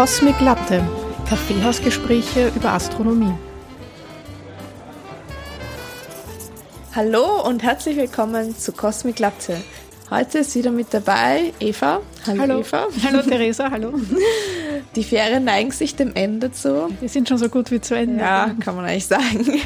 Cosmic Latte, Kaffeehausgespräche über Astronomie. Hallo und herzlich willkommen zu Cosmic Latte. Heute ist wieder mit dabei Eva. Hallo, hallo. Eva. Hallo Theresa, hallo. Die Ferien neigen sich dem Ende zu. Wir sind schon so gut wie zu Ende. Ja, kann man eigentlich sagen.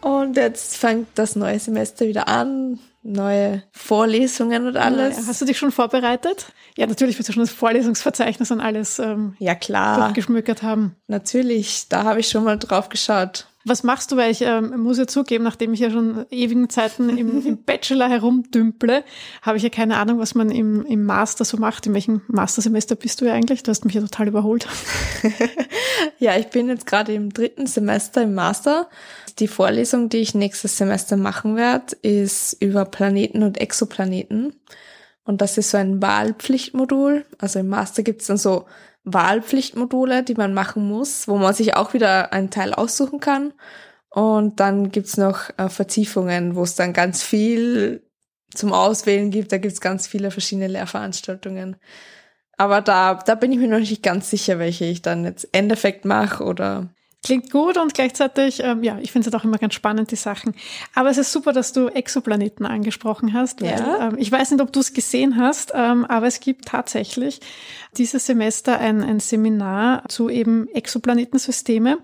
Und jetzt fängt das neue Semester wieder an neue Vorlesungen und alles. Ja, hast du dich schon vorbereitet? Ja, natürlich wirst du schon das Vorlesungsverzeichnis und alles ähm, ja, klar. geschmückert haben. Natürlich, da habe ich schon mal drauf geschaut. Was machst du? Weil ich ähm, muss ja zugeben, nachdem ich ja schon ewigen Zeiten im, im Bachelor herumdümple, habe ich ja keine Ahnung, was man im, im Master so macht. In welchem Mastersemester bist du ja eigentlich? Du hast mich ja total überholt. ja, ich bin jetzt gerade im dritten Semester im Master die Vorlesung, die ich nächstes Semester machen werde, ist über Planeten und Exoplaneten. Und das ist so ein Wahlpflichtmodul. Also im Master gibt es dann so Wahlpflichtmodule, die man machen muss, wo man sich auch wieder einen Teil aussuchen kann. Und dann gibt's noch äh, Vertiefungen, wo es dann ganz viel zum Auswählen gibt. Da gibt's ganz viele verschiedene Lehrveranstaltungen. Aber da, da bin ich mir noch nicht ganz sicher, welche ich dann jetzt Endeffekt mache oder Klingt gut und gleichzeitig, ähm, ja, ich finde es halt auch immer ganz spannend, die Sachen. Aber es ist super, dass du Exoplaneten angesprochen hast. Weil, ja. ähm, ich weiß nicht, ob du es gesehen hast, ähm, aber es gibt tatsächlich dieses Semester ein, ein Seminar zu eben Exoplanetensysteme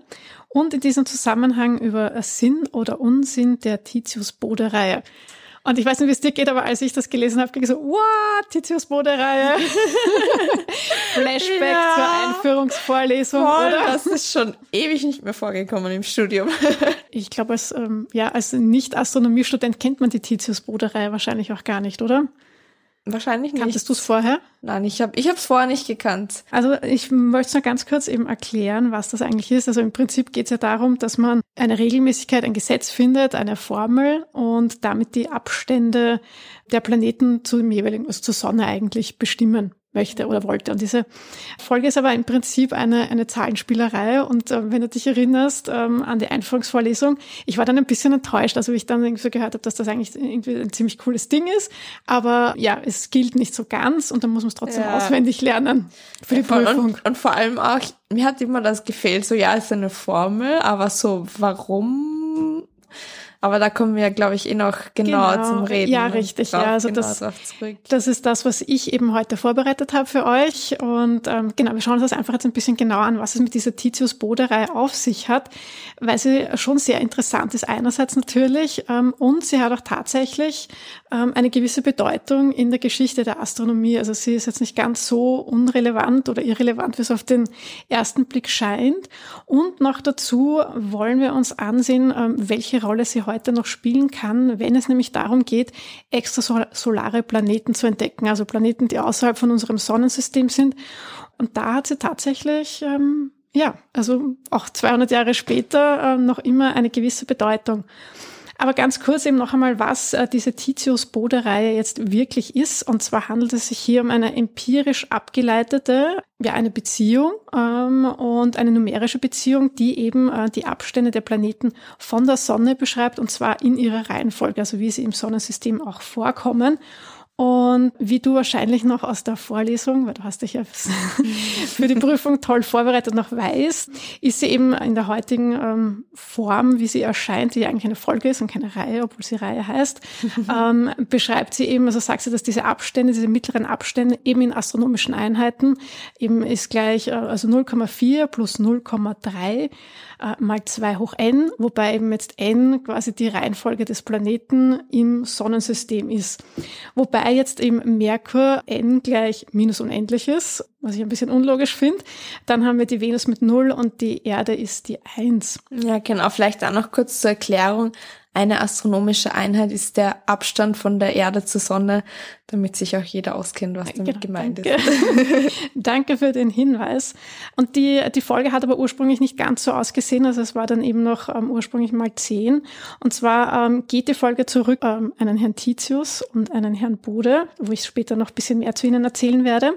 und in diesem Zusammenhang über Sinn oder Unsinn der Titius-Bode-Reihe. Und ich weiß nicht, wie es dir geht, aber als ich das gelesen habe, ging ich so, what, Titius Bode-Reihe. Flashback ja. zur Einführungsvorlesung. Voll, oder? Das ist schon ewig nicht mehr vorgekommen im Studium. ich glaube, als, ähm, ja, als Nicht-Astronomiestudent kennt man die Titius Bode-Reihe wahrscheinlich auch gar nicht, oder? Wahrscheinlich nicht. Kanntest du es vorher? Nein, ich habe ich es vorher nicht gekannt. Also ich möchte es noch ganz kurz eben erklären, was das eigentlich ist. Also im Prinzip geht es ja darum, dass man eine Regelmäßigkeit, ein Gesetz findet, eine Formel und damit die Abstände der Planeten zu dem jeweiligen, also zur Sonne eigentlich bestimmen möchte oder wollte. Und diese Folge ist aber im Prinzip eine, eine Zahlenspielerei. Und äh, wenn du dich erinnerst ähm, an die Einführungsvorlesung, ich war dann ein bisschen enttäuscht, also wie ich dann irgendwie so gehört habe, dass das eigentlich irgendwie ein ziemlich cooles Ding ist. Aber ja, es gilt nicht so ganz und dann muss man es trotzdem ja. auswendig lernen für die Prüfung. Und, und vor allem auch, mir hat immer das gefehlt, so ja, es ist eine Formel, aber so, warum aber da kommen wir, glaube ich, eh noch genauer genau. zum Reden. Ja, richtig. Ja, also genau das, das ist das, was ich eben heute vorbereitet habe für euch. Und ähm, genau, wir schauen uns das einfach jetzt ein bisschen genauer an, was es mit dieser Titius-Boderei auf sich hat, weil sie schon sehr interessant ist einerseits natürlich ähm, und sie hat auch tatsächlich ähm, eine gewisse Bedeutung in der Geschichte der Astronomie. Also sie ist jetzt nicht ganz so unrelevant oder irrelevant, wie es auf den ersten Blick scheint. Und noch dazu wollen wir uns ansehen, ähm, welche Rolle sie heute noch spielen kann, wenn es nämlich darum geht, extrasolare Planeten zu entdecken, also Planeten, die außerhalb von unserem Sonnensystem sind. Und da hat sie tatsächlich ähm, ja, also auch 200 Jahre später äh, noch immer eine gewisse Bedeutung. Aber ganz kurz eben noch einmal, was äh, diese Titius-Bode-Reihe jetzt wirklich ist. Und zwar handelt es sich hier um eine empirisch abgeleitete, ja, eine Beziehung ähm, und eine numerische Beziehung, die eben äh, die Abstände der Planeten von der Sonne beschreibt, und zwar in ihrer Reihenfolge, also wie sie im Sonnensystem auch vorkommen. Und wie du wahrscheinlich noch aus der Vorlesung, weil du hast dich ja für die Prüfung toll vorbereitet, noch weißt, ist sie eben in der heutigen ähm, Form, wie sie erscheint, die eigentlich eine Folge ist und keine Reihe, obwohl sie Reihe heißt, ähm, beschreibt sie eben, also sagt sie, dass diese Abstände, diese mittleren Abstände eben in astronomischen Einheiten eben ist gleich, äh, also 0,4 plus 0,3 äh, mal 2 hoch n, wobei eben jetzt n quasi die Reihenfolge des Planeten im Sonnensystem ist. Wobei jetzt eben Merkur n gleich minus unendlich ist, was ich ein bisschen unlogisch finde. Dann haben wir die Venus mit 0 und die Erde ist die 1. Ja, genau. Vielleicht auch noch kurz zur Erklärung. Eine astronomische Einheit ist der Abstand von der Erde zur Sonne, damit sich auch jeder auskennt, was damit genau, gemeint danke. ist. danke für den Hinweis. Und die, die Folge hat aber ursprünglich nicht ganz so ausgesehen, also es war dann eben noch ähm, ursprünglich mal zehn. Und zwar ähm, geht die Folge zurück ähm, einen Herrn Titius und einen Herrn Bude, wo ich später noch ein bisschen mehr zu Ihnen erzählen werde.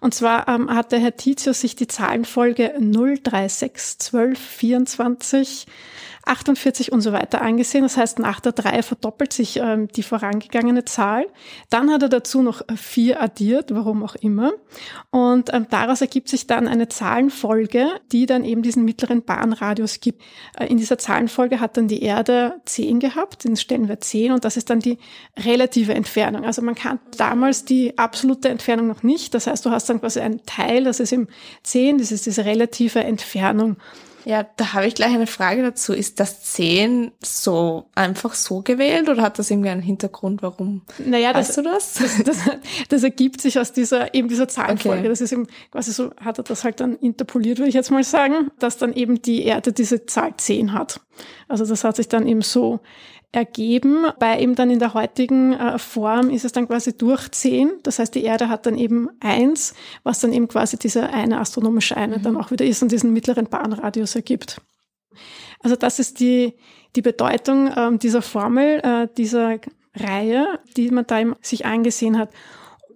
Und zwar ähm, hat der Herr Titius sich die Zahlenfolge 036 12 24 48 und so weiter angesehen. Das heißt, nach der 3 verdoppelt sich ähm, die vorangegangene Zahl. Dann hat er dazu noch 4 addiert, warum auch immer. Und ähm, daraus ergibt sich dann eine Zahlenfolge, die dann eben diesen mittleren Bahnradius gibt. Äh, in dieser Zahlenfolge hat dann die Erde 10 gehabt, den stellen wir 10 und das ist dann die relative Entfernung. Also man kann damals die absolute Entfernung noch nicht. Das heißt, du hast dann quasi einen Teil, das ist im 10, das ist diese relative Entfernung. Ja, da habe ich gleich eine Frage dazu. Ist das 10 so einfach so gewählt oder hat das irgendwie einen Hintergrund? Warum? Naja, weißt das, du das? Das, das? das, ergibt sich aus dieser, eben dieser Zahlenfolge. Okay. Das ist eben quasi so, hat er das halt dann interpoliert, würde ich jetzt mal sagen, dass dann eben die Erde diese Zahl 10 hat. Also das hat sich dann eben so ergeben. Bei eben dann in der heutigen äh, Form ist es dann quasi durch 10. Das heißt, die Erde hat dann eben eins, was dann eben quasi diese eine astronomische Einheit mhm. dann auch wieder ist und diesen mittleren Bahnradius ergibt. Also das ist die, die Bedeutung ähm, dieser Formel, äh, dieser Reihe, die man da eben sich angesehen hat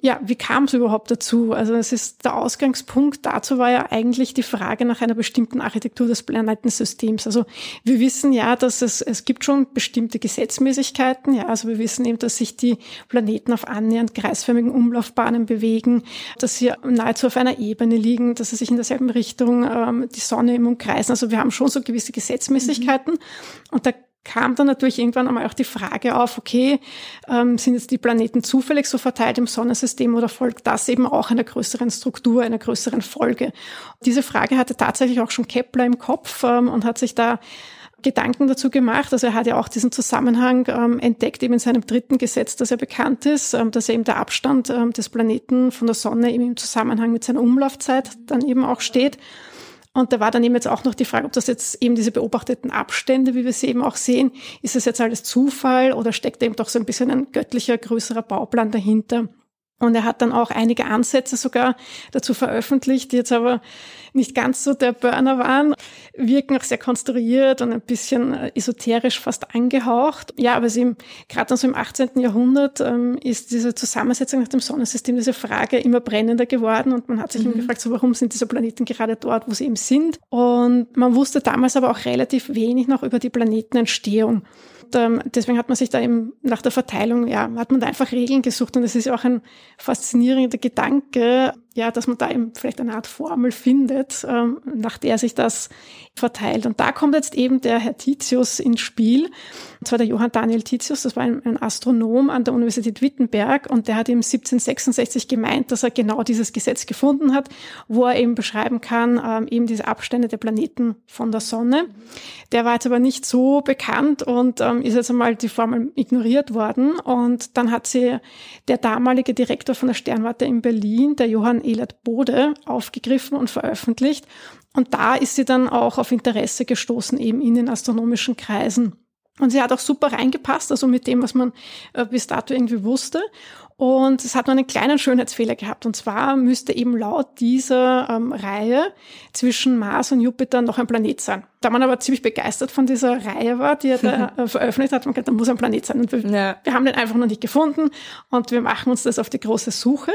ja, wie kam es überhaupt dazu? Also es ist der Ausgangspunkt dazu war ja eigentlich die Frage nach einer bestimmten Architektur des Planetensystems. Also wir wissen ja, dass es es gibt schon bestimmte Gesetzmäßigkeiten. Ja, also wir wissen eben, dass sich die Planeten auf annähernd kreisförmigen Umlaufbahnen bewegen, dass sie nahezu auf einer Ebene liegen, dass sie sich in derselben Richtung ähm, die Sonne im umkreisen. Also wir haben schon so gewisse Gesetzmäßigkeiten mhm. und da kam dann natürlich irgendwann einmal auch die Frage auf, okay, ähm, sind jetzt die Planeten zufällig so verteilt im Sonnensystem oder folgt das eben auch einer größeren Struktur, einer größeren Folge? Diese Frage hatte tatsächlich auch schon Kepler im Kopf ähm, und hat sich da Gedanken dazu gemacht. Also er hat ja auch diesen Zusammenhang ähm, entdeckt, eben in seinem dritten Gesetz, das er bekannt ist, ähm, dass eben der Abstand ähm, des Planeten von der Sonne eben im Zusammenhang mit seiner Umlaufzeit dann eben auch steht. Und da war dann eben jetzt auch noch die Frage, ob das jetzt eben diese beobachteten Abstände, wie wir sie eben auch sehen, ist das jetzt alles Zufall oder steckt eben doch so ein bisschen ein göttlicher, größerer Bauplan dahinter? Und er hat dann auch einige Ansätze sogar dazu veröffentlicht, die jetzt aber nicht ganz so der Burner waren, wirken auch sehr konstruiert und ein bisschen äh, esoterisch fast angehaucht. Ja, aber sie gerade so im 18. Jahrhundert ähm, ist diese Zusammensetzung nach dem Sonnensystem, diese Frage immer brennender geworden und man hat sich mhm. eben gefragt, so warum sind diese Planeten gerade dort, wo sie eben sind? Und man wusste damals aber auch relativ wenig noch über die Planetenentstehung ähm, deswegen hat man sich da eben nach der Verteilung, ja, hat man da einfach Regeln gesucht. Und es ist auch ein faszinierender Gedanke, ja, dass man da eben vielleicht eine Art Formel findet, ähm, nach der sich das verteilt. Und da kommt jetzt eben der Herr Titius ins Spiel. Und zwar der Johann Daniel Titius, das war ein, ein Astronom an der Universität Wittenberg und der hat eben 1766 gemeint, dass er genau dieses Gesetz gefunden hat, wo er eben beschreiben kann, ähm, eben diese Abstände der Planeten von der Sonne. Der war jetzt aber nicht so bekannt und ähm, ist jetzt einmal die Formel ignoriert worden. Und dann hat sie der damalige Direktor von der Sternwarte in Berlin, der Johann Elert Bode aufgegriffen und veröffentlicht. Und da ist sie dann auch auf Interesse gestoßen, eben in den astronomischen Kreisen. Und sie hat auch super reingepasst, also mit dem, was man äh, bis dato irgendwie wusste. Und es hat nur einen kleinen Schönheitsfehler gehabt. Und zwar müsste eben laut dieser ähm, Reihe zwischen Mars und Jupiter noch ein Planet sein. Da man aber ziemlich begeistert von dieser Reihe war, die er da äh, veröffentlicht hat, man gesagt, da muss ein Planet sein. Und wir, ja. wir haben den einfach noch nicht gefunden und wir machen uns das auf die große Suche.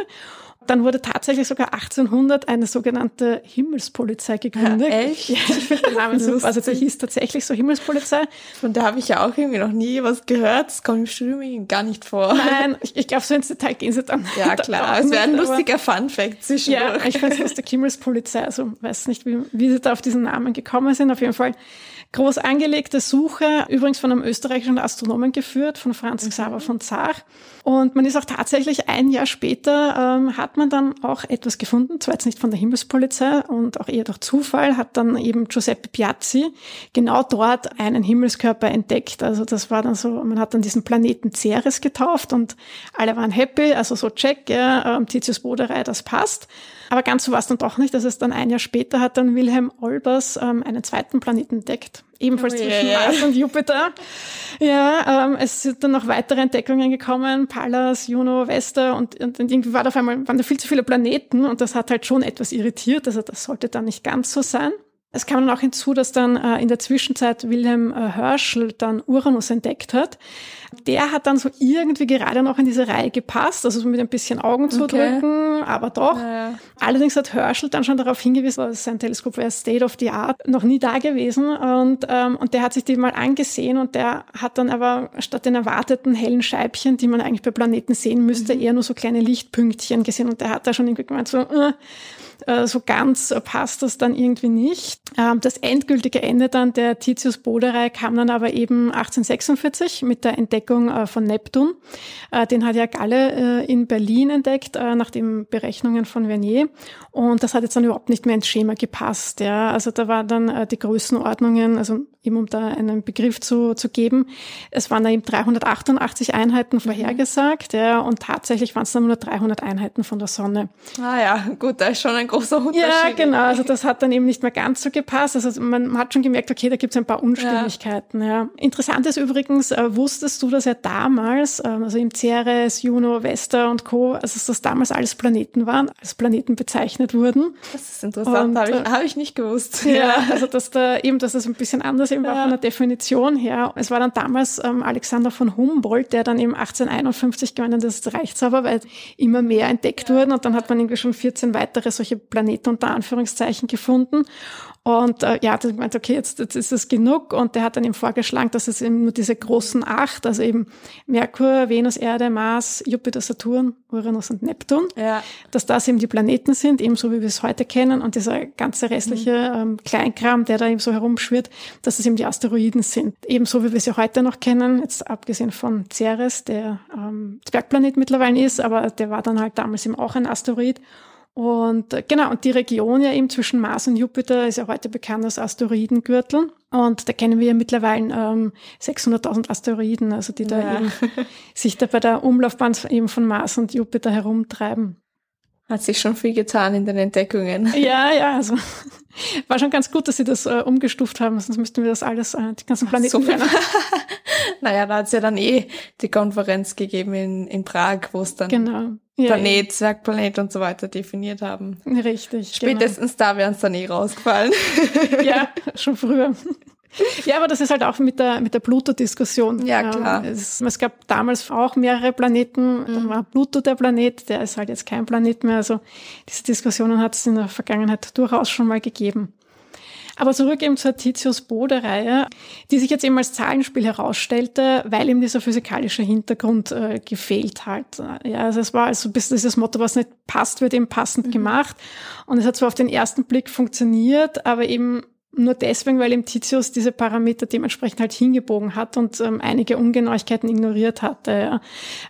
Dann wurde tatsächlich sogar 1800 eine sogenannte Himmelspolizei gegründet. Ja, echt? Ja, ich finde den Namen super. Also der hieß tatsächlich so Himmelspolizei. Von der habe ich ja auch irgendwie noch nie was gehört. Das kommt im Studium gar nicht vor. Nein, ich, ich glaube, so ins Detail gehen sie dann. Ja, klar. es wäre ein lustiger Fun-Fact zwischendurch. Ja, ich finde es lustig, Himmelspolizei. Also weiß nicht, wie, wie sie da auf diesen Namen gekommen sind. Auf jeden Fall groß angelegte Suche, übrigens von einem österreichischen Astronomen geführt, von Franz Xaver von Zach. Und man ist auch tatsächlich ein Jahr später, ähm, hat man dann auch etwas gefunden, zwar jetzt nicht von der Himmelspolizei und auch eher durch Zufall, hat dann eben Giuseppe Piazzi genau dort einen Himmelskörper entdeckt. Also das war dann so, man hat dann diesen Planeten Ceres getauft und alle waren happy, also so check, ja, ähm, Titius Boderei, das passt. Aber ganz so war es dann doch nicht. dass es dann ein Jahr später hat dann Wilhelm Olbers ähm, einen zweiten Planeten entdeckt. Ebenfalls oh, zwischen yeah. Mars und Jupiter. Ja, ähm, es sind dann noch weitere Entdeckungen gekommen. Pallas, Juno, Vesta und, und, und irgendwie war da auf einmal, waren da viel zu viele Planeten und das hat halt schon etwas irritiert. Also das sollte dann nicht ganz so sein. Es kam dann auch hinzu, dass dann äh, in der Zwischenzeit Wilhelm äh, Herschel dann Uranus entdeckt hat. Der hat dann so irgendwie gerade noch in diese Reihe gepasst, also so mit ein bisschen Augen zu okay. drücken, aber doch. Ja. Allerdings hat Herschel dann schon darauf hingewiesen, dass sein Teleskop wäre State of the Art, noch nie da gewesen und, ähm, und der hat sich die mal angesehen und der hat dann aber statt den erwarteten hellen Scheibchen, die man eigentlich bei Planeten sehen müsste, mhm. eher nur so kleine Lichtpünktchen gesehen und der hat da schon irgendwie gemeint so, äh, äh, so ganz passt das dann irgendwie nicht. Ähm, das endgültige Ende dann der Titius-Boderei kam dann aber eben 1846 mit der Entdeckung äh, von Neptun. Äh, den hat ja Galle in Berlin entdeckt, nach den Berechnungen von Vernier. Und das hat jetzt dann überhaupt nicht mehr ins Schema gepasst. Ja. Also da waren dann die Größenordnungen, also eben um da einen Begriff zu, zu geben, es waren da eben 388 Einheiten vorhergesagt, ja, und tatsächlich waren es dann nur 300 Einheiten von der Sonne. Ah ja, gut, da ist schon ein großer Unterschied. Ja, genau. Also das hat dann eben nicht mehr ganz so gepasst. Also man hat schon gemerkt, okay, da gibt es ein paar Unstimmigkeiten. Ja. ja. Interessant ist übrigens, äh, wusstest du, dass ja damals, äh, also im Ceres, Juno, Vesta und Co., also dass das damals alles Planeten waren, als Planeten bezeichnet wurden. Das ist interessant, habe ich, äh, hab ich nicht gewusst. Ja, ja, also dass da eben, dass das ein bisschen anders eben ja. war von der Definition her. Es war dann damals ähm, Alexander von Humboldt, der dann eben 1851 gemeint das Reichszauber, weil immer mehr entdeckt ja. wurden und dann hat man irgendwie schon 14 weitere solche Planeten unter Anführungszeichen gefunden. Und äh, ja, das meint, okay, jetzt, jetzt ist es genug. Und der hat dann eben vorgeschlagen, dass es eben nur diese großen acht, also eben Merkur, Venus, Erde, Mars, Jupiter, Saturn, Uranus und Neptun, ja. dass das eben die Planeten sind, ebenso wie wir es heute kennen. Und dieser ganze restliche mhm. ähm, Kleinkram, der da eben so herumschwirrt, dass es eben die Asteroiden sind. Ebenso wie wir sie heute noch kennen, jetzt abgesehen von Ceres, der ähm, Zwergplanet mittlerweile ist, aber der war dann halt damals eben auch ein Asteroid. Und äh, genau, und die Region ja eben zwischen Mars und Jupiter ist ja heute bekannt als Asteroidengürtel. Und da kennen wir ja mittlerweile ähm, 600.000 Asteroiden, also die da ja. eben sich da bei der Umlaufbahn eben von Mars und Jupiter herumtreiben. Hat sich schon viel getan in den Entdeckungen. Ja, ja, also war schon ganz gut, dass sie das äh, umgestuft haben, sonst müssten wir das alles, äh, die ganzen Planeten so Naja, da hat es ja dann eh die Konferenz gegeben in, in Prag, wo es dann genau. Planet, ja. Zwergplanet und so weiter definiert haben. Richtig. Genau. Spätestens genau. da wären es dann eh rausgefallen. ja, schon früher. Ja, aber das ist halt auch mit der, mit der Pluto-Diskussion. Ja, klar. Es, es, gab damals auch mehrere Planeten. Mhm. Dann war Pluto der Planet, der ist halt jetzt kein Planet mehr. Also diese Diskussionen hat es in der Vergangenheit durchaus schon mal gegeben. Aber zurück eben zur Titius-Bode-Reihe, die sich jetzt eben als Zahlenspiel herausstellte, weil eben dieser physikalische Hintergrund äh, gefehlt hat. Ja, also es war also ein bisschen dieses Motto, was nicht passt, wird eben passend mhm. gemacht. Und es hat zwar auf den ersten Blick funktioniert, aber eben nur deswegen, weil im Titius diese Parameter dementsprechend halt hingebogen hat und ähm, einige Ungenauigkeiten ignoriert hatte. Ja.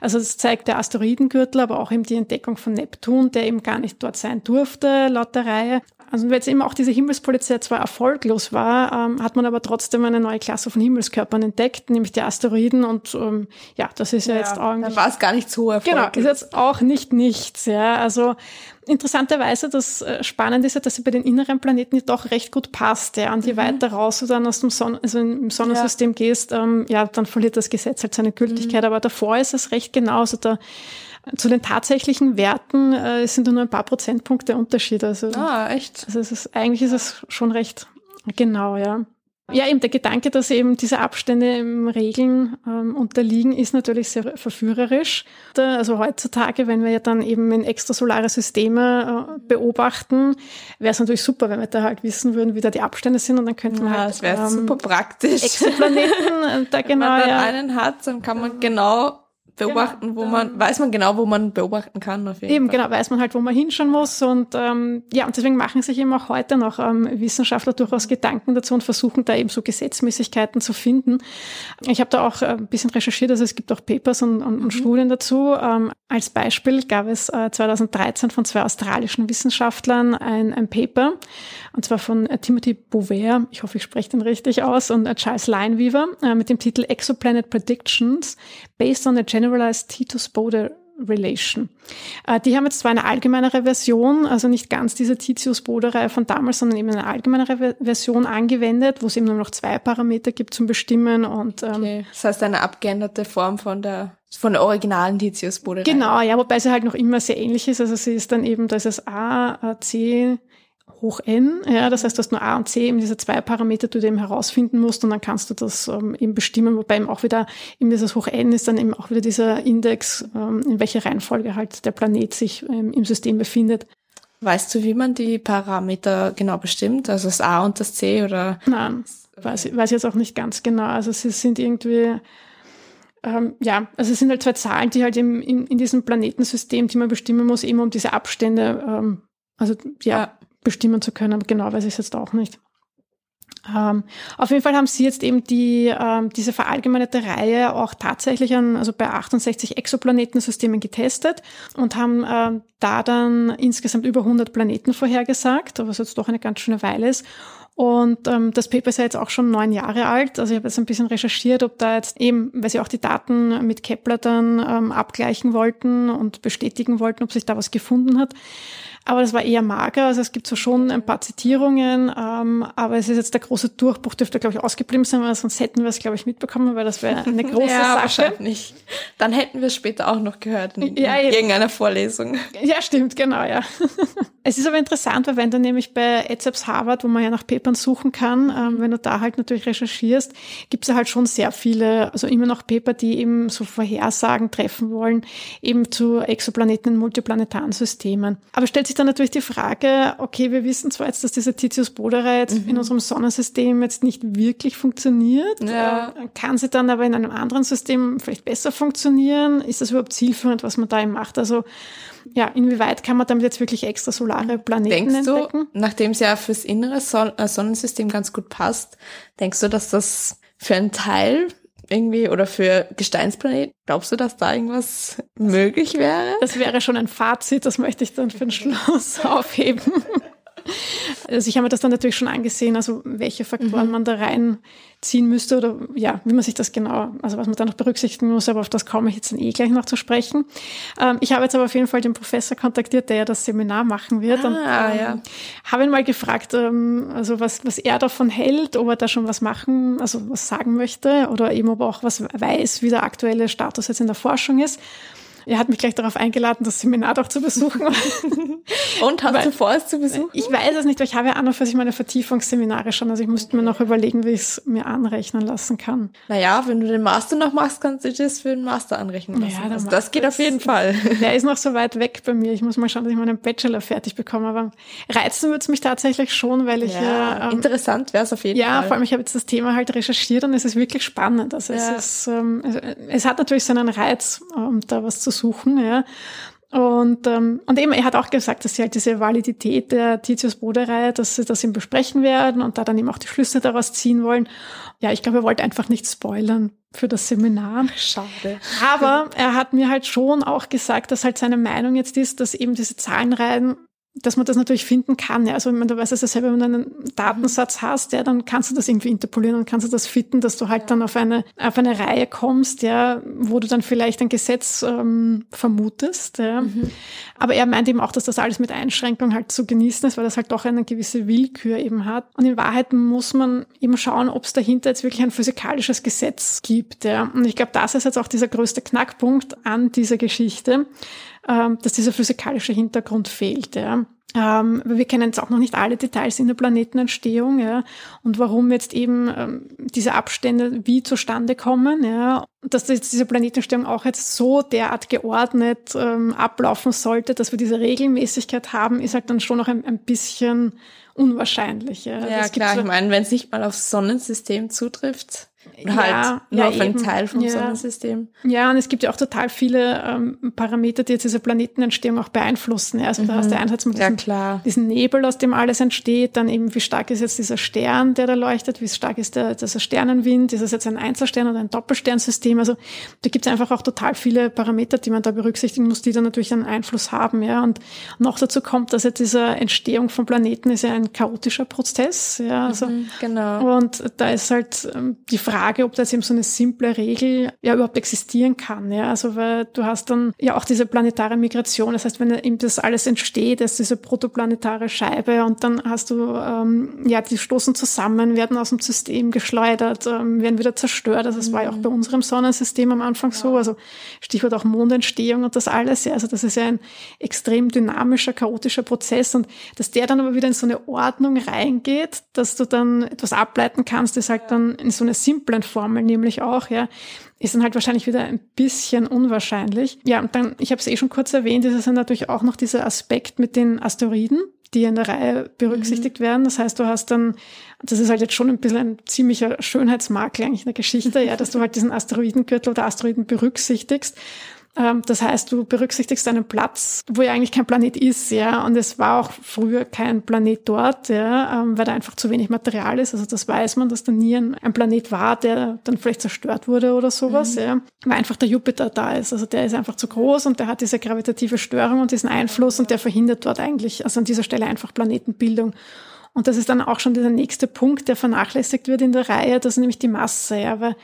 Also das zeigt der Asteroidengürtel, aber auch eben die Entdeckung von Neptun, der eben gar nicht dort sein durfte, laut der Reihe. Also weil jetzt eben auch diese Himmelspolizei zwar erfolglos war, ähm, hat man aber trotzdem eine neue Klasse von Himmelskörpern entdeckt, nämlich die Asteroiden und ähm, ja, das ist ja, ja jetzt auch... Dann war es gar nicht so erfolglos. Genau, ist jetzt auch nicht nichts. Ja. Also interessanterweise, das äh, Spannende ist ja, dass sie bei den inneren Planeten doch recht gut passt. Ja. Und je mhm. weiter raus du dann aus dem Son also im Sonnensystem ja. gehst, ähm, ja, dann verliert das Gesetz halt seine Gültigkeit. Mhm. Aber davor ist es recht genauso. Da zu den tatsächlichen Werten äh, sind nur ein paar Prozentpunkte Unterschied. Also, ah, echt? Also es ist, eigentlich ist es schon recht genau, ja. Ja, eben der Gedanke, dass eben diese Abstände im Regeln ähm, unterliegen, ist natürlich sehr verführerisch. Also heutzutage, wenn wir ja dann eben in extrasolare Systeme äh, beobachten, wäre es natürlich super, wenn wir da halt wissen würden, wie da die Abstände sind und dann könnten wir ja, halt das wäre ähm, super praktisch. Exoplaneten da genau. Wenn man ja, einen hat, dann kann man genau beobachten, genau, wo man, weiß man genau, wo man beobachten kann. Auf jeden eben, Fall. genau, weiß man halt, wo man hinschauen muss. Und ähm, ja, und deswegen machen sich eben auch heute noch ähm, Wissenschaftler durchaus Gedanken dazu und versuchen da eben so Gesetzmäßigkeiten zu finden. Ich habe da auch äh, ein bisschen recherchiert, also es gibt auch Papers und, und, und mhm. Studien dazu. Ähm, als Beispiel gab es äh, 2013 von zwei australischen Wissenschaftlern ein, ein Paper, und zwar von äh, Timothy Bouver, ich hoffe, ich spreche den richtig aus, und äh, Charles Lineweaver äh, mit dem Titel Exoplanet Predictions based on a Generalized Titus-Bode Relation. Äh, die haben jetzt zwar eine allgemeinere Version, also nicht ganz diese Titius-Bode-Reihe von damals, sondern eben eine allgemeinere Version angewendet, wo es eben nur noch zwei Parameter gibt zum Bestimmen und ähm, okay. Das heißt eine abgeänderte Form von der von der originalen Titius-Bode-Reihe. Genau, ja, wobei sie halt noch immer sehr ähnlich ist. Also sie ist dann eben, da ist es A, C, hoch n. Ja, das heißt, du hast nur A und C, eben diese zwei Parameter, die du eben herausfinden musst und dann kannst du das ähm, eben bestimmen, wobei eben auch wieder eben dieses hoch n ist dann eben auch wieder dieser Index, ähm, in welcher Reihenfolge halt der Planet sich ähm, im System befindet. Weißt du, wie man die Parameter genau bestimmt? Also das A und das C oder? Nein, weiß, weiß ich jetzt auch nicht ganz genau. Also sie sind irgendwie, ähm, ja, also es sind halt zwei Zahlen, die halt im, in, in diesem Planetensystem, die man bestimmen muss, eben um diese Abstände, ähm, also ja, bestimmen zu können. Aber genau weiß ich es jetzt auch nicht. Ähm, auf jeden Fall haben sie jetzt eben die, ähm, diese verallgemeinerte Reihe auch tatsächlich an, also bei 68 Exoplanetensystemen getestet und haben ähm, da dann insgesamt über 100 Planeten vorhergesagt, was jetzt doch eine ganz schöne Weile ist. Und ähm, das Paper ist ja jetzt auch schon neun Jahre alt. Also ich habe jetzt ein bisschen recherchiert, ob da jetzt eben, weil sie auch die Daten mit Kepler dann ähm, abgleichen wollten und bestätigen wollten, ob sich da was gefunden hat. Aber das war eher mager. Also es gibt so schon ein paar Zitierungen, ähm, aber es ist jetzt der große Durchbruch, dürfte, glaube ich, ausgeblieben sein, weil sonst hätten wir es, glaube ich, mitbekommen, weil das wäre eine große ja, Sache. Wahrscheinlich. Dann hätten wir es später auch noch gehört in, ja, in irgendeiner Vorlesung. Ja, stimmt, genau, ja. es ist aber interessant, weil wenn du nämlich bei ETSAPS Harvard, wo man ja nach Papern suchen kann, ähm, wenn du da halt natürlich recherchierst, gibt es ja halt schon sehr viele, also immer noch Paper, die eben so Vorhersagen treffen wollen, eben zu Exoplaneten in multiplanetaren Systemen. Aber stellt sich dann natürlich die Frage, okay, wir wissen zwar jetzt, dass diese Titius Bodere jetzt mhm. in unserem Sonnensystem jetzt nicht wirklich funktioniert, ja. Äh, kann sie dann aber in einem anderen System vielleicht besser funktionieren? Ist das überhaupt zielführend, was man da eben macht? Also ja, inwieweit kann man damit jetzt wirklich extrasolare Planeten denkst entdecken? Du, nachdem es ja fürs innere Son Sonnensystem ganz gut passt, denkst du, dass das für einen Teil irgendwie oder für Gesteinsplaneten? Glaubst du, dass da irgendwas möglich wäre? Das wäre schon ein Fazit, das möchte ich dann für den Schluss aufheben. Also ich habe mir das dann natürlich schon angesehen, also welche Faktoren mhm. man da reinziehen müsste oder ja, wie man sich das genau, also was man da noch berücksichtigen muss, aber auf das komme ich jetzt dann eh gleich noch zu sprechen. Ähm, ich habe jetzt aber auf jeden Fall den Professor kontaktiert, der ja das Seminar machen wird ah, und ähm, ja. habe ihn mal gefragt, ähm, also was, was er davon hält, ob er da schon was machen, also was sagen möchte oder eben ob er auch was weiß, wie der aktuelle Status jetzt in der Forschung ist. Er hat mich gleich darauf eingeladen, das Seminar doch zu besuchen. Und hast weil, du vor, es zu besuchen? Ich weiß es nicht, weil ich habe ja an und für sich meine Vertiefungsseminare schon. Also ich musste mir noch überlegen, wie ich es mir anrechnen lassen kann. Naja, wenn du den Master noch machst, kannst du das für den Master anrechnen lassen. Ja, also das geht auf jeden Fall. Der ist noch so weit weg bei mir. Ich muss mal schauen, dass ich meinen Bachelor fertig bekomme. Aber reizen würde es mich tatsächlich schon, weil ich ja... ja ähm, interessant wäre es auf jeden ja, Fall. Ja, vor allem ich habe jetzt das Thema halt recherchiert und es ist wirklich spannend. Also ja. es, ist, ähm, es, es hat natürlich seinen Reiz, um da was zu suchen, ja. Und, ähm, und eben, er hat auch gesagt, dass sie halt diese Validität der Titius-Bode-Reihe, dass sie das eben besprechen werden und da dann eben auch die Schlüsse daraus ziehen wollen. Ja, ich glaube, er wollte einfach nicht spoilern für das Seminar. Schade. Aber er hat mir halt schon auch gesagt, dass halt seine Meinung jetzt ist, dass eben diese Zahlenreihen dass man das natürlich finden kann. Ja. Also wenn du weißt es ja selber, wenn du einen Datensatz hast, ja, dann kannst du das irgendwie interpolieren und kannst du das fitten, dass du halt dann auf eine, auf eine Reihe kommst, ja, wo du dann vielleicht ein Gesetz ähm, vermutest. Ja. Mhm. Aber er meint eben auch, dass das alles mit Einschränkung halt zu genießen ist, weil das halt doch eine gewisse Willkür eben hat. Und in Wahrheit muss man eben schauen, ob es dahinter jetzt wirklich ein physikalisches Gesetz gibt. Ja. Und ich glaube, das ist jetzt auch dieser größte Knackpunkt an dieser Geschichte dass dieser physikalische Hintergrund fehlt. Ja. Ähm, wir kennen jetzt auch noch nicht alle Details in der Planetenentstehung ja, und warum jetzt eben ähm, diese Abstände wie zustande kommen. Ja, dass jetzt diese Planetenentstehung auch jetzt so derart geordnet ähm, ablaufen sollte, dass wir diese Regelmäßigkeit haben, ist halt dann schon noch ein, ein bisschen unwahrscheinlich. Ja, ja klar, ich meine, wenn es nicht mal aufs Sonnensystem zutrifft, oder halt ja, nur ja, auf einen Teil vom ja. Sonnensystem. Ja, und es gibt ja auch total viele ähm, Parameter, die jetzt diese Planetenentstehung auch beeinflussen. Ja. Also mhm. da hast du einerseits mal diesen, klar. diesen Nebel, aus dem alles entsteht, dann eben, wie stark ist jetzt dieser Stern, der da leuchtet, wie stark ist der, dieser Sternenwind, ist es jetzt ein Einzelstern oder ein Doppelsternsystem? Also da gibt es einfach auch total viele Parameter, die man da berücksichtigen muss, die dann natürlich einen Einfluss haben. Ja. Und noch dazu kommt, dass jetzt diese Entstehung von Planeten ist ja ein chaotischer Prozess. Ja. Also, mhm, genau. Und da ist halt ähm, die Frage, Frage, ob das eben so eine simple Regel ja überhaupt existieren kann. Ja, also weil du hast dann ja auch diese planetare Migration. Das heißt, wenn eben das alles entsteht, ist diese protoplanetare Scheibe und dann hast du ähm, ja die stoßen zusammen, werden aus dem System geschleudert, ähm, werden wieder zerstört. Also das war ja auch bei mhm. unserem Sonnensystem am Anfang so. Also Stichwort auch Mondentstehung und das alles. Ja, also das ist ja ein extrem dynamischer, chaotischer Prozess und dass der dann aber wieder in so eine Ordnung reingeht, dass du dann etwas ableiten kannst, ist halt dann in so einer simplen Formel nämlich auch, ja, ist dann halt wahrscheinlich wieder ein bisschen unwahrscheinlich. Ja, und dann, ich habe es eh schon kurz erwähnt, ist es dann natürlich auch noch dieser Aspekt mit den Asteroiden, die in der Reihe berücksichtigt mhm. werden. Das heißt, du hast dann, das ist halt jetzt schon ein bisschen ein ziemlicher Schönheitsmakel eigentlich in der Geschichte, ja, dass du halt diesen Asteroidengürtel oder Asteroiden berücksichtigst. Ähm, das heißt, du berücksichtigst einen Platz, wo ja eigentlich kein Planet ist, ja. Und es war auch früher kein Planet dort, ja, ähm, weil da einfach zu wenig Material ist. Also das weiß man, dass da nie ein, ein Planet war, der dann vielleicht zerstört wurde oder sowas, mhm. ja. Weil einfach der Jupiter da ist. Also der ist einfach zu groß und der hat diese gravitative Störung und diesen Einfluss und der verhindert dort eigentlich, also an dieser Stelle einfach Planetenbildung. Und das ist dann auch schon der nächste Punkt, der vernachlässigt wird in der Reihe, das ist nämlich die Masse, ja, weil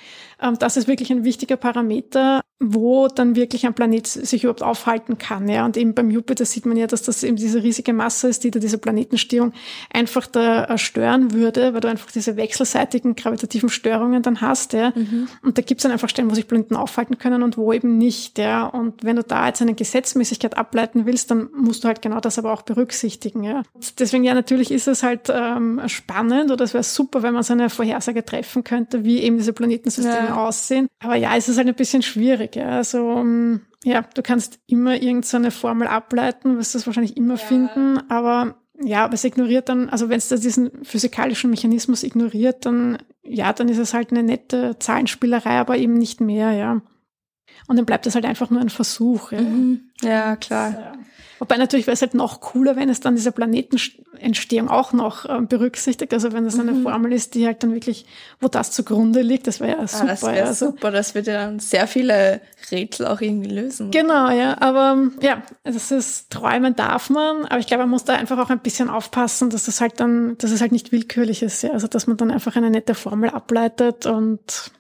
das ist wirklich ein wichtiger Parameter, wo dann wirklich ein Planet sich überhaupt aufhalten kann. Ja. Und eben beim Jupiter sieht man ja, dass das eben diese riesige Masse ist, die da diese Planetenstörung einfach da äh, stören würde, weil du einfach diese wechselseitigen gravitativen Störungen dann hast. Ja. Mhm. Und da gibt es dann einfach Stellen, wo sich Planeten aufhalten können und wo eben nicht. Ja. Und wenn du da jetzt eine Gesetzmäßigkeit ableiten willst, dann musst du halt genau das aber auch berücksichtigen. Ja. deswegen ja, natürlich ist es halt ähm, spannend oder es wäre super, wenn man so eine Vorhersage treffen könnte, wie eben diese Planetensysteme ja. Aussehen. Aber ja, es ist halt ein bisschen schwierig. Ja. Also ähm, ja, du kannst immer irgendeine so Formel ableiten, wirst das wahrscheinlich immer ja. finden, aber ja, aber es ignoriert dann, also wenn es diesen physikalischen Mechanismus ignoriert, dann ja, dann ist es halt eine nette Zahlenspielerei, aber eben nicht mehr, ja. Und dann bleibt es halt einfach nur ein Versuch. Ja, mhm. ja klar. Ja. Wobei natürlich wäre es halt noch cooler, wenn es dann diese Planetenentstehung auch noch äh, berücksichtigt. Also wenn es eine mhm. Formel ist, die halt dann wirklich, wo das zugrunde liegt, das wäre ja super. Ah, das wäre also, super, das würde dann sehr viele Rätsel auch irgendwie lösen. Genau, ja. Aber ja, das ist träumen darf man, aber ich glaube, man muss da einfach auch ein bisschen aufpassen, dass das halt dann, dass es halt nicht willkürlich ist. Ja. Also dass man dann einfach eine nette Formel ableitet und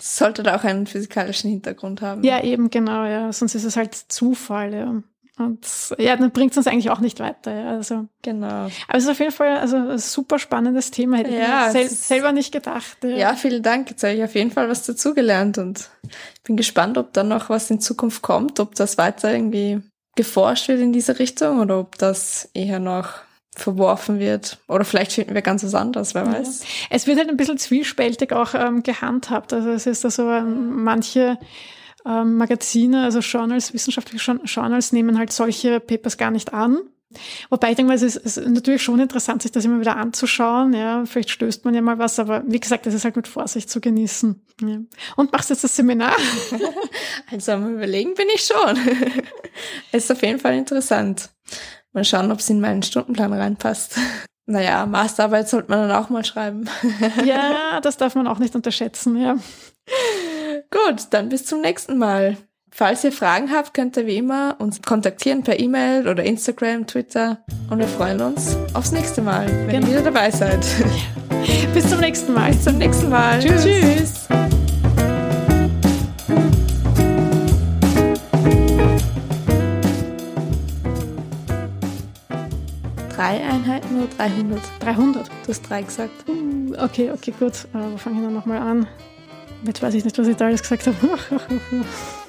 sollte da auch einen physikalischen Hintergrund haben. Ja, eben, genau, ja. Sonst ist es halt Zufall, ja. Und ja, dann bringt es uns eigentlich auch nicht weiter. Ja. Also, genau. Aber es ist auf jeden Fall also ein super spannendes Thema, hätte ja, ich sel selber nicht gedacht. Ja. ja, vielen Dank. Jetzt habe ich auf jeden Fall was dazugelernt und ich bin gespannt, ob da noch was in Zukunft kommt, ob das weiter irgendwie geforscht wird in diese Richtung oder ob das eher noch verworfen wird. Oder vielleicht finden wir ganz was anderes, wer weiß. Ja. Es wird halt ein bisschen zwiespältig auch ähm, gehandhabt. Also es ist also ähm, manche ähm, Magazine, also Journals, wissenschaftliche Journals nehmen halt solche Papers gar nicht an. Wobei ich denke mal, es ist, es ist natürlich schon interessant, sich das immer wieder anzuschauen. Ja, vielleicht stößt man ja mal was, aber wie gesagt, das ist halt mit Vorsicht zu genießen. Ja. Und machst jetzt das Seminar? also am Überlegen bin ich schon. ist auf jeden Fall interessant. Mal schauen, ob es in meinen Stundenplan reinpasst. Naja, Masterarbeit sollte man dann auch mal schreiben. ja, das darf man auch nicht unterschätzen, ja. Gut, dann bis zum nächsten Mal. Falls ihr Fragen habt, könnt ihr wie immer uns kontaktieren per E-Mail oder Instagram, Twitter und wir freuen uns aufs nächste Mal, wenn genau. ihr wieder dabei seid. Bis zum nächsten Mal. Bis zum nächsten Mal. Tschüss. Tschüss. Drei Einheiten oder 300? 300. Du hast drei gesagt. Uh, okay, okay, gut. Uh, wo fange ich dann nochmal an? Jetzt weiß ich nicht, was ich da alles gesagt habe.